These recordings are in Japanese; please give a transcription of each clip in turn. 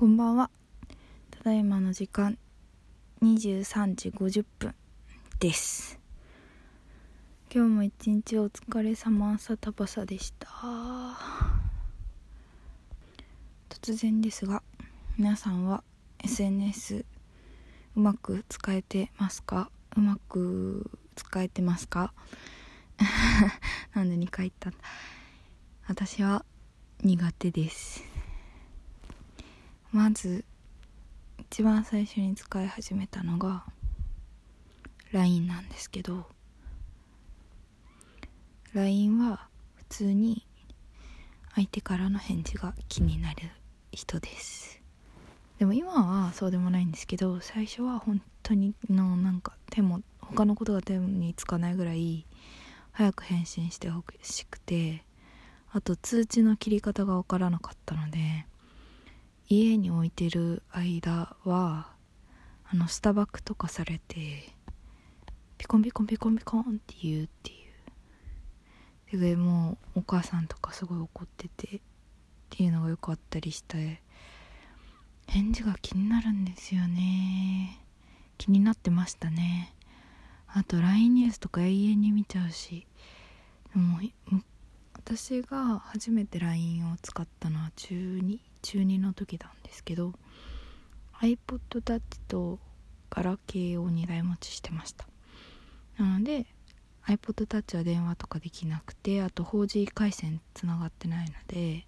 こんばんは。ただいまの時間23時50分です。今日も一日お疲れ様さたばさでした。突然ですが皆さんは SNS うまく使えてますか？うまく使えてますか？なんで2回言ったんだ。私は苦手です。まず一番最初に使い始めたのが LINE なんですけど LINE は普通に相手からの返事が気になる人です。でも今はそうでもないんですけど最初は本当にのなんか手も他のことが手につかないぐらい早く返信してほしくてあと通知の切り方が分からなかったので家に置いてる間はあのスタバクとかされてピコンピコンピコンピコンって言うっていう。でもうお母さんとかすごい怒っててっていうのがよくあったりして返事が気になるんですよね。気になってましたね。あと LINE ニュースとか永遠に見ちゃうしでも私が初めて LINE を使ったのは中2中2の時なんですけど iPod Touch とガラケーを2台持ちしてました。なので iPod Touch は電話とかできなくてあと 4G 回線つながってないので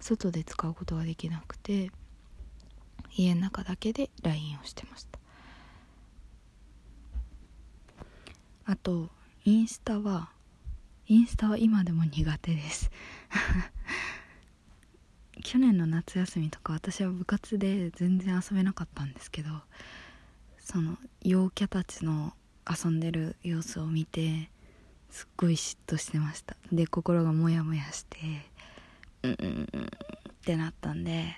外で使うことができなくて家の中だけで LINE をしてました。あとインスタはインスタは今でも苦手です。去年の夏休みとか私は部活で全然遊べなかったんですけどその陽キャたちの遊んでる様子を見てすっごい嫉妬してました。で心がモヤモヤしてうんうんうんってなったんで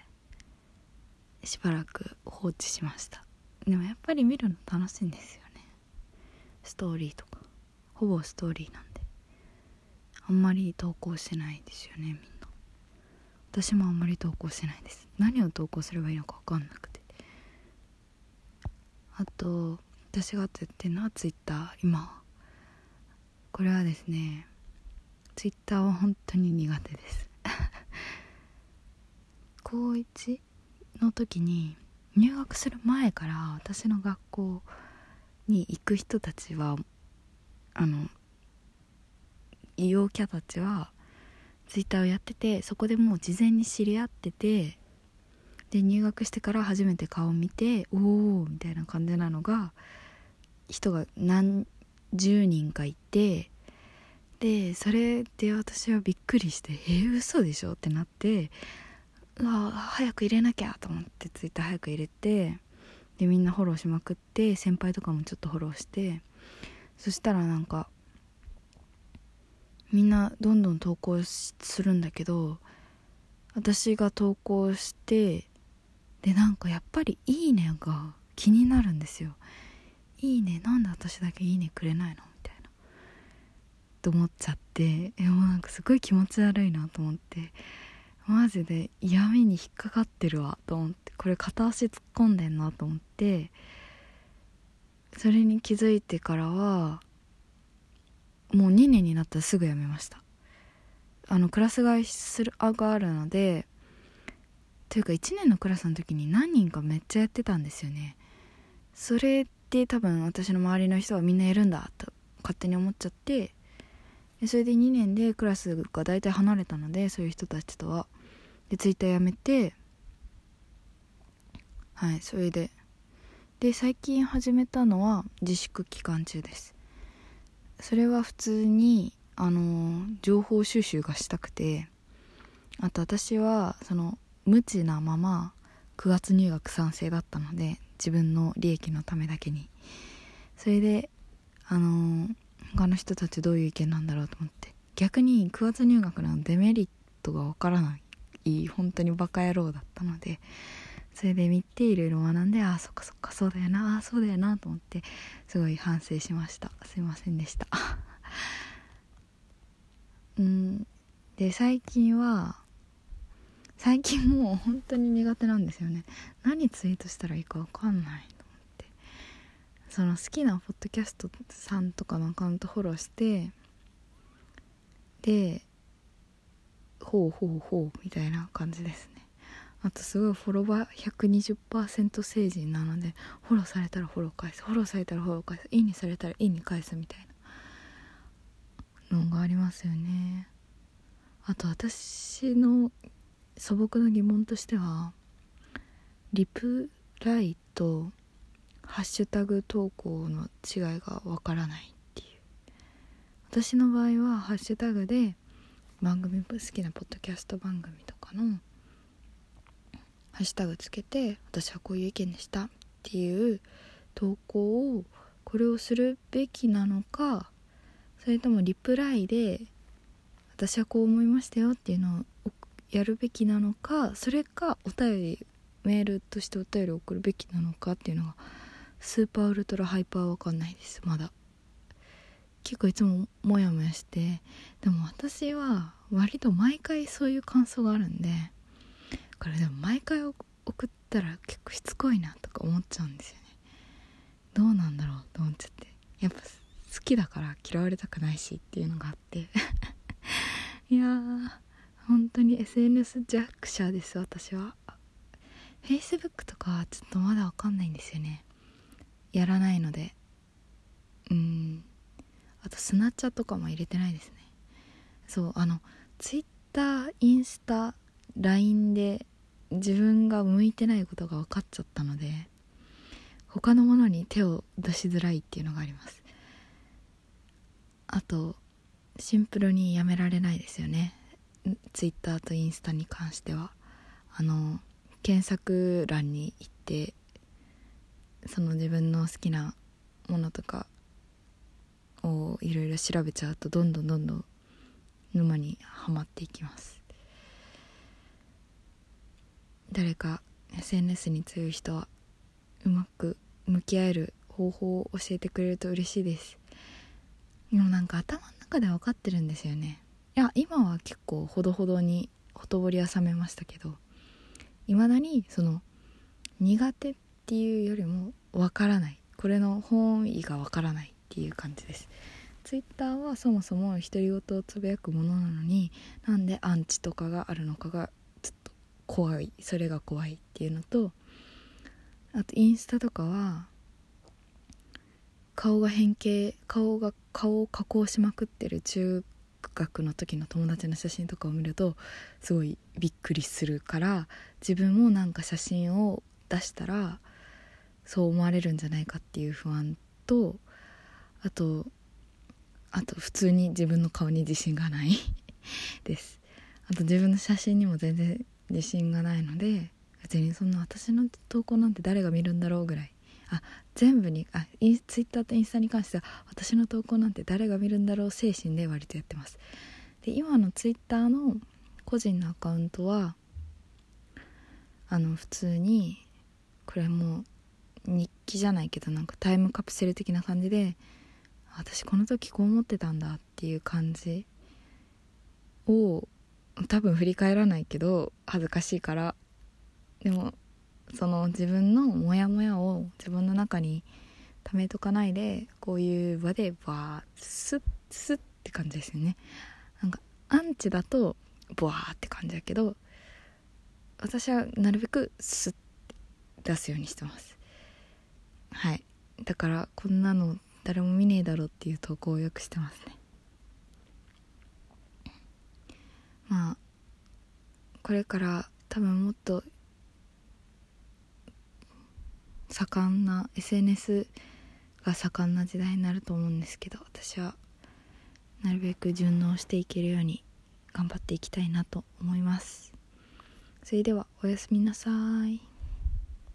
しばらく放置しました。でもやっぱり見るの楽しいんですよね。ストーリーとか。ほぼストーリーなんで。あんまり投稿してないですよねみんな。私もあんまり投稿してないです。何を投稿すればいいのか分かんなくて。あと私がやってるのはツイッター。今。これはですねツイッターは本当に苦手です。高1の時に入学する前から私の学校に行く人たちはあの陽キャたちはツイッターをやっててそこでもう事前に知り合っててで入学してから初めて顔を見ておおみたいな感じなのが人が何十人かいてでそれで私はびっくりして「えー、嘘でしょ?」ってなってうわ早く入れなきゃと思ってツイッター早く入れてでみんなフォローしまくって先輩とかもちょっとフォローしてそしたらなんかみんなどんどん投稿するんだけど私が投稿してでなんかやっぱり「いいね」が気になるんですよ「いいねなんで私だけいいねくれないの?」みたいな。と思っちゃって。でもなんかすごい気持ち悪いなと思って。マジで闇に引っかかってるわ。と思って。これ片足突っ込んでんなと思って。それに気づいてからはもう2年になったらすぐ辞めました。あのクラス替えするあがあるのでというか1年のクラスの時に何人かめっちゃやってたんですよね。それで多分私の周りの人はみんなやるんだと勝手に思っちゃってそれで2年でクラスが大体離れたのでそういう人たちとは。でツイッターやめてはいそれで。で最近始めたのは自粛期間中です。それは普通にあの情報収集がしたくてあと私はその無知なまま9月入学賛成だったので自分の利益のためだけに。それであの他の人たちどういう意見なんだろうと思って。逆に9月入学のデメリットがわからない。本当にバカ野郎だったのでそれで見ていろいろ学んでああそっかそっかそうだよなあそうだよなと思ってすごい反省しました。すいませんでした。うん。で最近は最近もう本当に苦手なんですよね。何ツイートしたらいいか分かんないと思って。その好きなポッドキャストさんとかのアカウントフォローしてでほうほうほうみたいな感じですね。あとすごいフォロワー120%成人なのでフォローされたらフォロー返すフォローされたらフォロー返すいいねされたらいいね返すみたいなのがありますよね。あと私の素朴な疑問としてはリプライとハッシュタグ投稿の違いがわからないっていう。私の場合はハッシュタグで番組好きなポッドキャスト番組とかのハッシュタグつけて私はこういう意見でしたっていう投稿をこれをするべきなのかそれともリプライで私はこう思いましたよっていうのをやるべきなのかそれかお便りメールとしてお便りを送るべきなのかっていうのがスーパーウルトラハイパーわかんないですまだ。結構いつもモヤモヤしてでも私は割と毎回そういう感想があるんでこれでも毎回送ったら結構しつこいなとか思っちゃうんですよね。どうなんだろうと思っちゃって。やっぱ好きだから嫌われたくないしっていうのがあって。いやー本当に SNS 弱者です私は。Facebook とかはちょっとまだわかんないんですよね。やらないので。うん。あとスナッチャとかも入れてないですね。そうあの Twitter インスタ LINE で自分が向いてないことが分かっちゃったので他のものに手を出しづらいっていうのがあります。あとシンプルにやめられないですよね。Twitter とインスタに関しては。あの検索欄に行ってその自分の好きなものとかをいろいろ調べちゃうとどんどんどんどん沼にはまっていきます。誰か SNS に強い人はうまく向き合える方法を教えてくれると嬉しいです。でもなんか頭の中で分かってるんですよね。いや今は結構ほどほどにほとぼりは冷めましたけどいまだにその苦手っていうよりも分からない。これの本意が分からないっていう感じです。ツイッターはそもそも独り言をつぶやくものなのになんでアンチとかがあるのかが怖い。それが怖いっていうのとあとインスタとかは顔が変形顔が顔を加工しまくってる中学の時の友達の写真とかを見るとすごいびっくりするから自分もなんか写真を出したらそう思われるんじゃないかっていう不安とあとあと普通に自分の顔に自信がないです。あと自分の写真にも全然自信がないので別にそんな私の投稿なんて誰が見るんだろうぐらい。あ全部にあインツイッターとインスタに関しては私の投稿なんて誰が見るんだろう精神で割とやってます。で今のツイッターの個人のアカウントはあの普通にこれも日記じゃないけどなんかタイムカプセル的な感じで私この時こう思ってたんだっていう感じを多分振り返らないけど恥ずかしいから。でもその自分のモヤモヤを自分の中に溜めとかないでこういう場でバースッスッって感じですよね。なんかアンチだとボワーって感じだけど私はなるべくスッて出すようにしてます。はい。だからこんなの誰も見ねえだろっていう投稿をよくしてますね。まあこれから多分もっと盛んな SNS が盛んな時代になると思うんですけど私はなるべく順応していけるように頑張っていきたいなと思います。それではおやすみなさい。